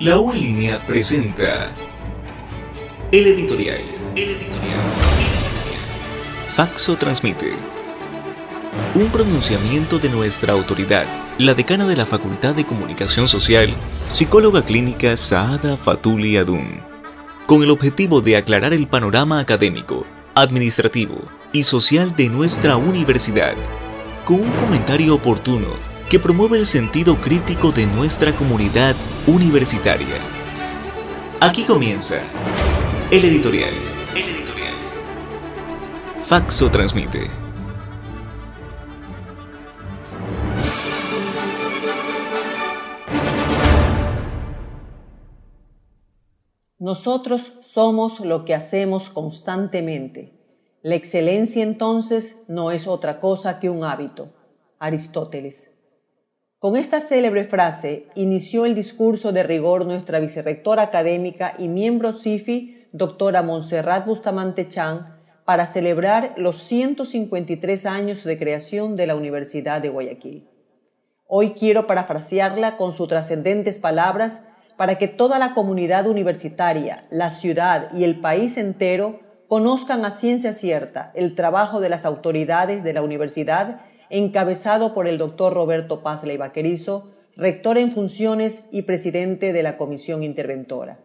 La U en línea presenta el editorial. El editorial. Faxo transmite un pronunciamiento de nuestra autoridad, la decana de la Facultad de Comunicación Social, psicóloga clínica Saada Fatuli Adun, con el objetivo de aclarar el panorama académico, administrativo y social de nuestra universidad, con un comentario oportuno que promueve el sentido crítico de nuestra comunidad universitaria. Aquí comienza el editorial. El editorial. Faxo transmite. Nosotros somos lo que hacemos constantemente. La excelencia entonces no es otra cosa que un hábito. Aristóteles. Con esta célebre frase inició el discurso de rigor nuestra vicerrectora académica y miembro CIFI, doctora Montserrat Bustamante Chan, para celebrar los 153 años de creación de la Universidad de Guayaquil. Hoy quiero parafrasearla con sus trascendentes palabras para que toda la comunidad universitaria, la ciudad y el país entero conozcan a ciencia cierta el trabajo de las autoridades de la universidad encabezado por el doctor Roberto Paz Leivaquerizo, rector en funciones y presidente de la comisión interventora.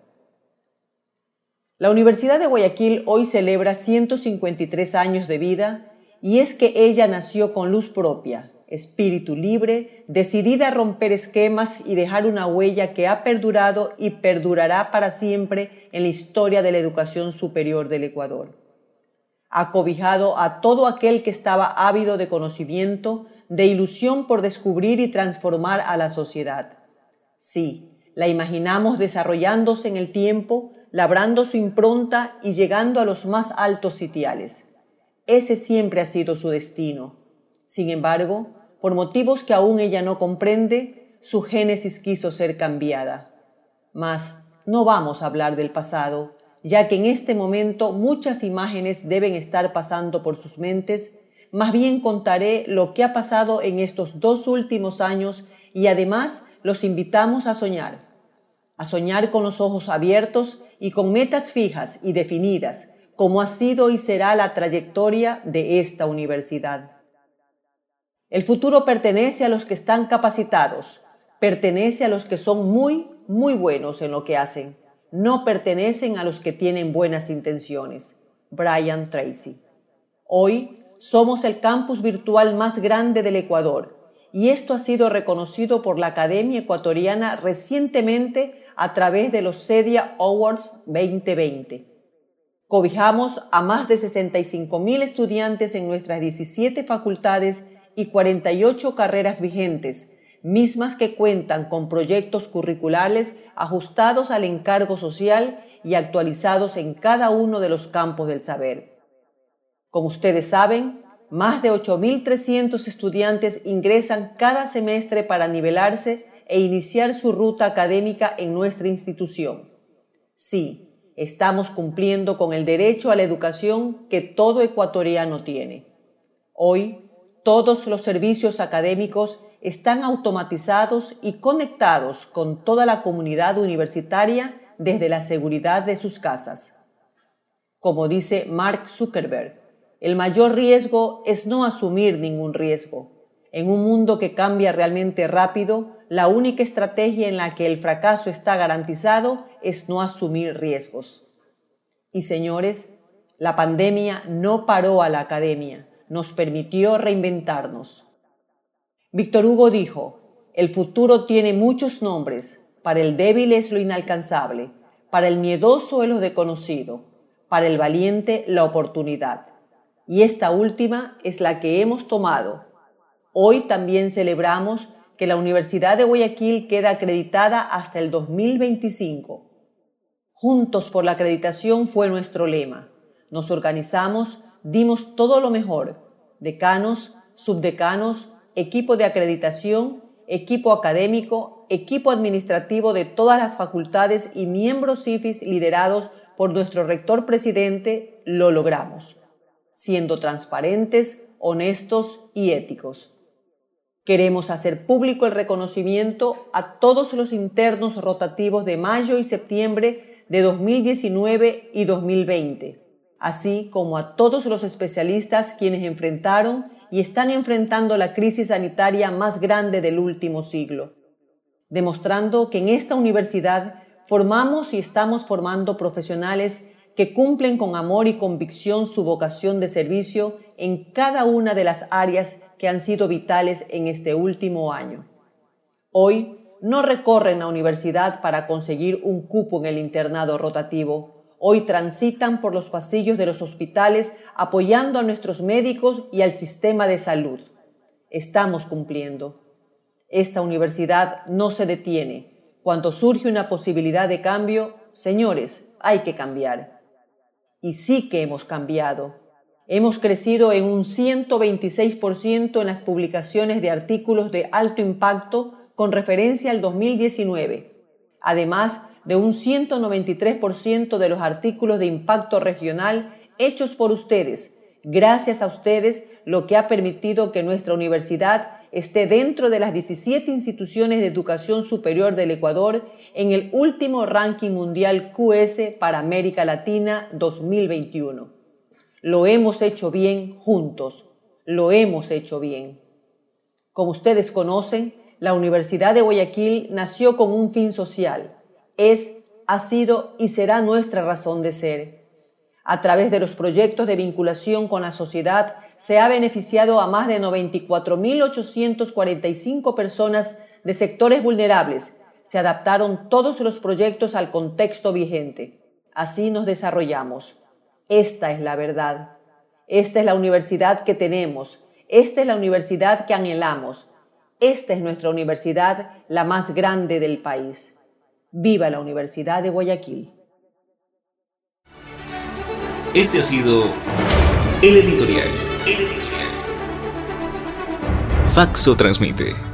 La Universidad de Guayaquil hoy celebra 153 años de vida y es que ella nació con luz propia, espíritu libre, decidida a romper esquemas y dejar una huella que ha perdurado y perdurará para siempre en la historia de la educación superior del Ecuador. Ha cobijado a todo aquel que estaba ávido de conocimiento, de ilusión por descubrir y transformar a la sociedad. Sí, la imaginamos desarrollándose en el tiempo, labrando su impronta y llegando a los más altos sitiales. Ese siempre ha sido su destino. Sin embargo, por motivos que aún ella no comprende, su génesis quiso ser cambiada. Mas no vamos a hablar del pasado, ya que en este momento muchas imágenes deben estar pasando por sus mentes, más bien contaré lo que ha pasado en estos dos últimos años y además los invitamos a soñar, a soñar con los ojos abiertos y con metas fijas y definidas, como ha sido y será la trayectoria de esta universidad. El futuro pertenece a los que están capacitados, pertenece a los que son muy, muy buenos en lo que hacen. No pertenecen a los que tienen buenas intenciones. Brian Tracy. Hoy somos el campus virtual más grande del Ecuador y esto ha sido reconocido por la Academia Ecuatoriana recientemente a través de los CEDIA Awards 2020. Cobijamos a más de 65 mil estudiantes en nuestras 17 facultades y 48 carreras vigentes, mismas que cuentan con proyectos curriculares ajustados al encargo social y actualizados en cada uno de los campos del saber. Como ustedes saben, más de 8.300 estudiantes ingresan cada semestre para nivelarse e iniciar su ruta académica en nuestra institución. Sí, estamos cumpliendo con el derecho a la educación que todo ecuatoriano tiene. Hoy todos los servicios académicos están automatizados y conectados con toda la comunidad universitaria desde la seguridad de sus casas. Como dice Mark Zuckerberg, el mayor riesgo es no asumir ningún riesgo. En un mundo que cambia realmente rápido, la única estrategia en la que el fracaso está garantizado es no asumir riesgos. Y señores, la pandemia no paró a la academia nos permitió reinventarnos. Víctor Hugo dijo, el futuro tiene muchos nombres, para el débil es lo inalcanzable, para el miedoso es lo desconocido, para el valiente la oportunidad. Y esta última es la que hemos tomado. Hoy también celebramos que la Universidad de Guayaquil queda acreditada hasta el 2025. Juntos por la acreditación fue nuestro lema. Nos organizamos, dimos todo lo mejor decanos, subdecanos, equipo de acreditación, equipo académico, equipo administrativo de todas las facultades y miembros CIFIS liderados por nuestro rector presidente, lo logramos, siendo transparentes, honestos y éticos. Queremos hacer público el reconocimiento a todos los internos rotativos de mayo y septiembre de 2019 y 2020, así como a todos los especialistas quienes enfrentaron y están enfrentando la crisis sanitaria más grande del último siglo, demostrando que en esta universidad formamos y estamos formando profesionales que cumplen con amor y convicción su vocación de servicio en cada una de las áreas que han sido vitales en este último año. Hoy no recorren la universidad para conseguir un cupo en el internado rotativo. Hoy transitan por los pasillos de los hospitales apoyando a nuestros médicos y al sistema de salud. Estamos cumpliendo. Esta universidad no se detiene. Cuando surge una posibilidad de cambio, señores, hay que cambiar. Y sí que hemos cambiado. Hemos crecido en un 126% en las publicaciones de artículos de alto impacto con referencia al 2019, además de un 193% de los artículos de impacto regional hechos por ustedes, gracias a ustedes, lo que ha permitido que nuestra universidad esté dentro de las 17 instituciones de educación superior del Ecuador en el último ranking mundial QS para América Latina 2021. Lo hemos hecho bien juntos. Lo hemos hecho bien. Como ustedes conocen, la Universidad de Guayaquil nació con un fin social. Es, ha sido y será nuestra razón de ser. A través de los proyectos de vinculación con la sociedad se ha beneficiado a más de 94.845 personas de sectores vulnerables. Se adaptaron todos los proyectos al contexto vigente. Así nos desarrollamos. Esta es la verdad. Esta es la universidad que tenemos. Esta es la universidad que anhelamos. Esta es nuestra universidad, la más grande del país. Viva la Universidad de Guayaquil. Este ha sido el editorial. El editorial. Faxo transmite.